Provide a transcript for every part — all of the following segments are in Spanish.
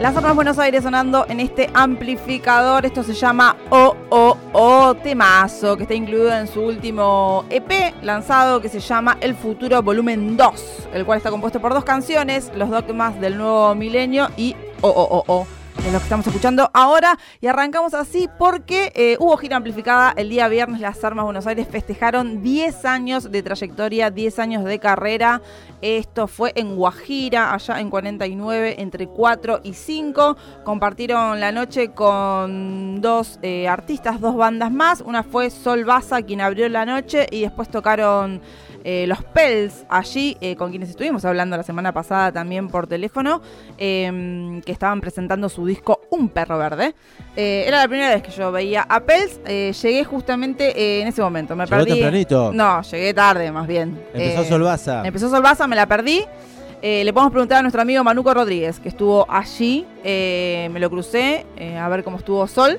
Las Armas Buenos Aires sonando en este amplificador. Esto se llama O O O Temazo, que está incluido en su último EP lanzado que se llama El Futuro Volumen 2, el cual está compuesto por dos canciones, Los Dogmas del Nuevo Milenio y O O O O es lo que estamos escuchando ahora. Y arrancamos así porque eh, hubo gira amplificada el día viernes. Las Armas Buenos Aires festejaron 10 años de trayectoria, 10 años de carrera. Esto fue en Guajira, allá en 49, entre 4 y 5. Compartieron la noche con dos eh, artistas, dos bandas más. Una fue Sol Baza, quien abrió la noche, y después tocaron eh, los Pels allí, eh, con quienes estuvimos hablando la semana pasada también por teléfono, em, que estaban presentando su disco Un Perro Verde. Eh, era la primera vez que yo veía a Pels, llegué justamente en ese momento. Me ¿Llegó tempranito? No, llegué tarde más bien. Empezó Solvaza. Empezó Solvaza, me la perdí. le podemos preguntar a nuestro amigo Manuco Rodríguez, que estuvo allí, me lo crucé, a ver cómo estuvo Sol.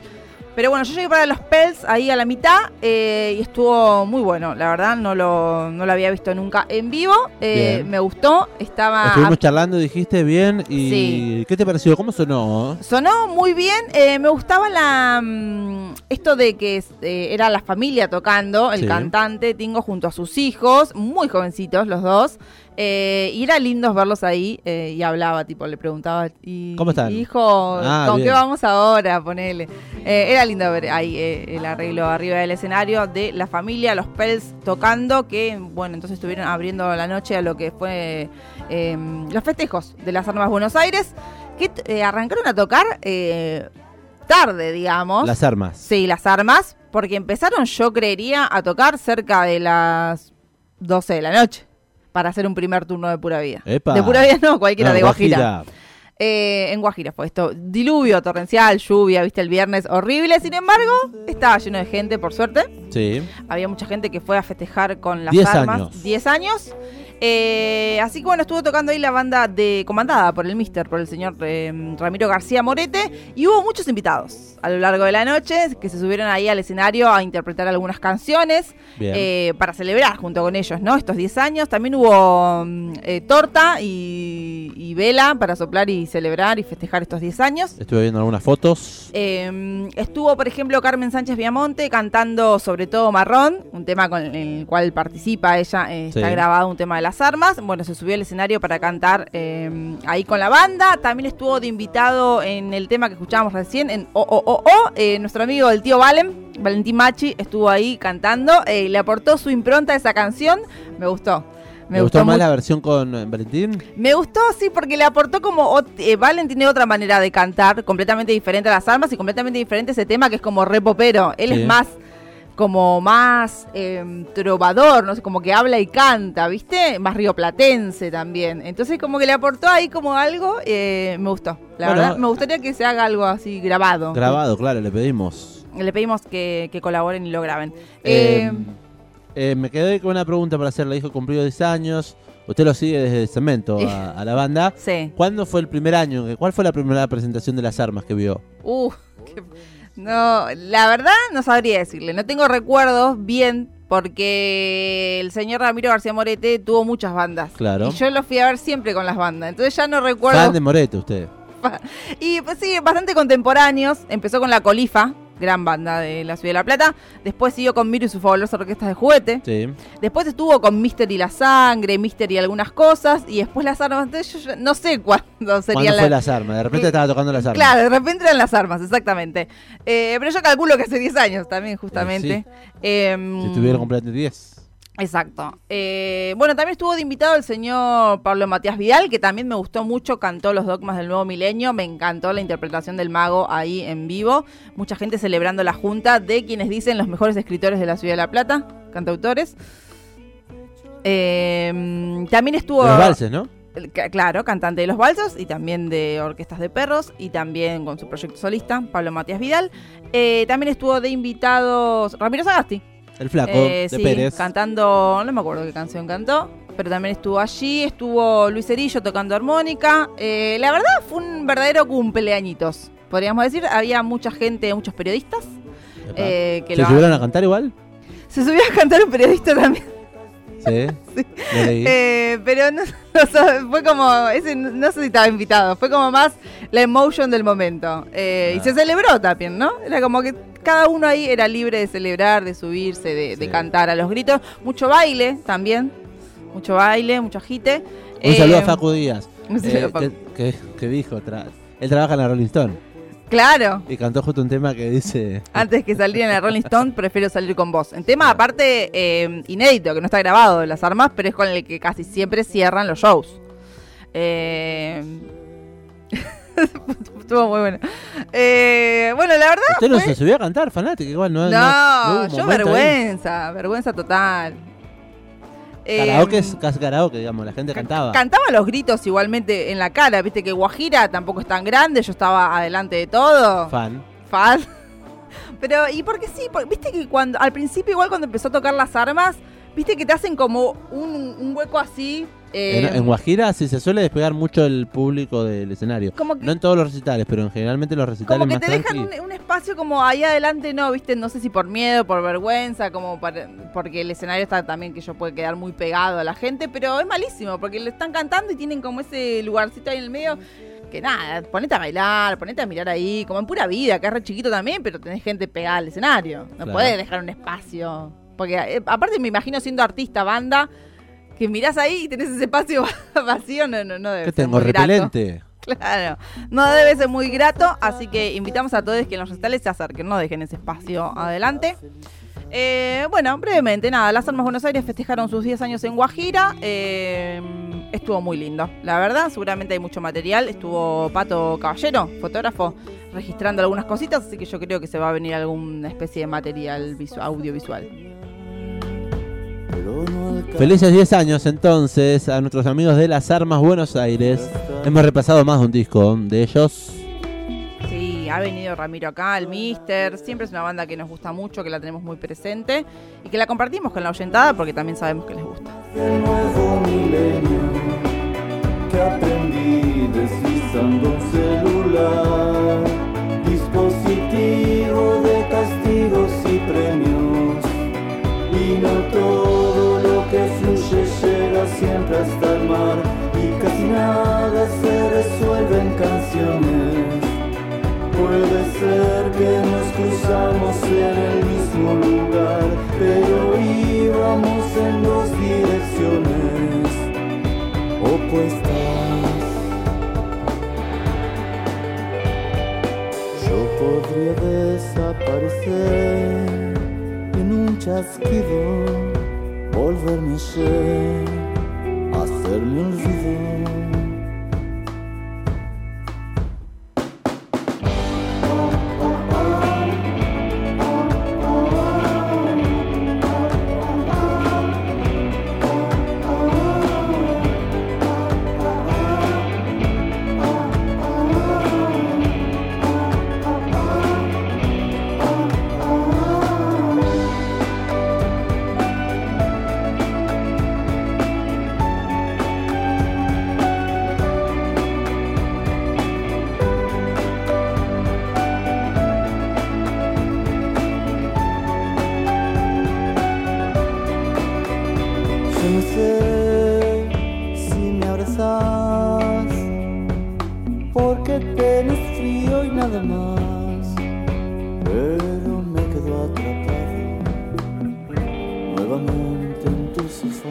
Pero bueno, yo llegué para los Pels ahí a la mitad eh, y estuvo muy bueno, la verdad, no lo, no lo había visto nunca en vivo, eh, me gustó, estaba... Estuvimos charlando, dijiste bien, y ¿qué te pareció? ¿Cómo sonó? Sonó muy bien, eh, me gustaba la mm, esto de que era la familia tocando, el cantante Tingo junto a sus hijos, muy jovencitos los dos, eh, y era lindo verlos ahí eh, y hablaba, tipo, le preguntaba, y, ¿cómo están? Hijo, ah, ¿con qué vamos ahora? Ponele. Eh, era lindo ver ahí el arreglo arriba del escenario de la familia, los Pels tocando, que, bueno, entonces estuvieron abriendo la noche a lo que fue em, los festejos de las Armas Buenos Aires, que arrancaron a tocar tarde, digamos. Las armas. Sí, las armas, porque empezaron, yo creería, a tocar cerca de las 12 de la noche para hacer un primer turno de pura vida. De pura vida no, cualquiera, de Guajira. Eh, en Guajira fue esto. Diluvio torrencial, lluvia, viste, el viernes horrible. Sin embargo, estaba lleno de gente, por suerte. Sí. Había mucha gente que fue a festejar con las armas. 10 años. Eh, así que bueno, estuvo tocando ahí la banda de comandada por el Mister, por el señor eh, Ramiro García Morete, y hubo muchos invitados a lo largo de la noche que se subieron ahí al escenario a interpretar algunas canciones eh, para celebrar junto con ellos, ¿no? Estos 10 años. También hubo mm, torta y, vela para soplar y celebrar y festejar estos 10 años. Estuve viendo algunas fotos. Em, estuvo, por ejemplo, Carmen Sánchez Viamonte cantando sobre todo Marrón, un tema con el cual participa ella, está grabado un tema de la armas. Bueno, se subió al escenario para cantar eh, ahí con la banda. También estuvo de invitado en el tema que escuchábamos recién, en O, O, O, O. Eh, nuestro amigo el tío Valen, Valentín Machi, estuvo ahí cantando. Eh, le aportó su impronta a esa canción. Me gustó. Me, gustó, más la versión con Valentín? Me gustó, sí, porque le aportó como. Valentín tiene otra manera de cantar, completamente diferente a las armas y completamente diferente a ese tema que es como repopero. Él es más como más em, trovador, no sé, como que habla y canta, ¿viste? Más rioplatense también. Entonces como que le aportó ahí como algo, eh, me gustó. La verdad, me gustaría que se haga algo así grabado. Grabado, claro, le pedimos. Le pedimos que, colaboren y lo graben. Em, eh, me quedé con una pregunta para hacerle. Dijo cumplido 10 años. Usted lo sigue desde Cemento a, la banda. Sí. ¿Cuándo fue el primer año? ¿Cuál fue la primera presentación de las armas que vio? Uh, qué... No, la verdad no sabría decirle. No tengo recuerdos bien porque el señor Ramiro García Morete tuvo muchas bandas. Claro. Y yo lo fui a ver siempre con las bandas. Entonces ya no recuerdo. Fan de Morete usted. Y pues sí, bastante contemporáneos. Empezó con la Colifa, gran banda de la Ciudad de La Plata. Después siguió con Miro y sus fabulosas orquestas de juguete. Sí. Después estuvo con Mister y la Sangre, Mister y algunas cosas. Y después las armas. Yo no sé cuándo sería ¿Cuándo fue las armas? De repente estaba tocando las armas. Claro, de repente eran las armas, exactamente. Eh, pero yo calculo que hace 10 años también, justamente. Eh, si tuvieron completamente 10. Exacto. Eh, bueno, también estuvo de invitado el señor Pablo Matías Vidal, que también me gustó mucho, cantó los dogmas del nuevo milenio, me encantó la interpretación del mago ahí en vivo. Mucha gente celebrando la junta de quienes dicen los mejores escritores de la Ciudad de La Plata, cantautores. Eh, también estuvo... Los valses, ¿no? Claro, cantante de los balsos y también de orquestas de perros y también con su proyecto solista, Pablo Matías Vidal. Eh, también estuvo de invitados Ramiro Sagasti, el flaco eh, de Pérez. Cantando, no me acuerdo qué canción cantó, pero también estuvo allí. Estuvo Luis Cerillo tocando armónica. Eh, la verdad fue un verdadero cumpleañitos, podríamos decir. Había mucha gente, muchos periodistas. Eh, que ¿Se subieron a cantar igual? Se subió a cantar un periodista también. ¿Sí? Lo leí. Eh, pero no, fue como, ese, no sé si estaba invitado, fue como más la emotion del momento. Eh, Y se celebró también, ¿no? Era como que cada uno ahí era libre de celebrar, de subirse, de, de cantar a los gritos. Mucho baile también, mucho baile, mucho agite. Un Eh, saludo a Facu Díaz. un saludo eh, a Facu. que, que- que dijo, tra- él trabaja en la Rolling Stone Claro. y cantó justo un tema que dice... Antes que salir en la Rolling Stone, prefiero salir con vos. En tema, aparte, eh, inédito, que no está grabado de las armas, pero es con el que casi siempre cierran los shows. Eh... Estuvo muy bueno. Eh, bueno, la verdad. Usted no fue- se subió a cantar, fanático, igual no No, yo ahí. vergüenza, vergüenza total. Eh, Karaoke es casi karaoke, digamos, la gente ca- cantaba. Cantaba los gritos igualmente en la cara, viste que Guajira tampoco es tan grande, yo estaba adelante de todo. Fan. Fan. Pero, y porque sí, por- viste que cuando, al principio igual cuando empezó a tocar las armas, viste que te hacen como un, un hueco así. eh, En, en Guajira sí se suele despegar mucho el público del escenario. como que, No en todos los recitales, pero en generalmente los recitales como que más te dejan un espacio como ahí adelante, no, viste, no sé si por miedo, por vergüenza, como para- porque el escenario está también que yo puede quedar muy pegado a la gente, pero es malísimo, porque le están cantando y tienen como ese lugarcito ahí en el medio. Que nada, ponete a bailar, ponete a mirar ahí, como en pura vida, que es re chiquito también, pero tenés gente pegada al escenario. No Claro. podés dejar un espacio. Porque eh, aparte me imagino siendo artista, banda, que mirás ahí y tenés ese espacio vacío, no, no, no debe ¿Qué ser tengo? muy grato. Repelente. Claro, no debe ser muy grato, así que invitamos a todos que en los recitales se acerquen, no dejen ese espacio adelante. Eh, bueno, brevemente, nada, las Armas Buenos Aires festejaron sus 10 años en Guajira. eh, estuvo muy lindo, la verdad, seguramente hay mucho material. Estuvo Pato Caballero, fotógrafo, registrando algunas cositas, así que yo creo que se va a venir alguna especie de material visu- audiovisual. Felices 10 años entonces a nuestros amigos de Las Armas Buenos Aires. Hemos repasado más de un disco de ellos. Sí, ha venido Ramiro acá, el Mister. Siempre es una banda que nos gusta mucho, que la tenemos muy presente y que la compartimos con la oyentada porque también sabemos que les gusta. del nuevo milenio que aprendí deslizando un celular, siempre hasta el mar, y casi nada se resuelve en canciones. Puede ser que nos cruzamos en el mismo lugar, pero íbamos en dos direcciones opuestas. Yo podría desaparecer en un chasquido, volverme ayer, a ser-me. Porque tenés frío y nada más, pero me quedo atrapado nuevamente en tu sofá.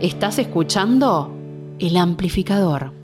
Estás escuchando El Amplificador.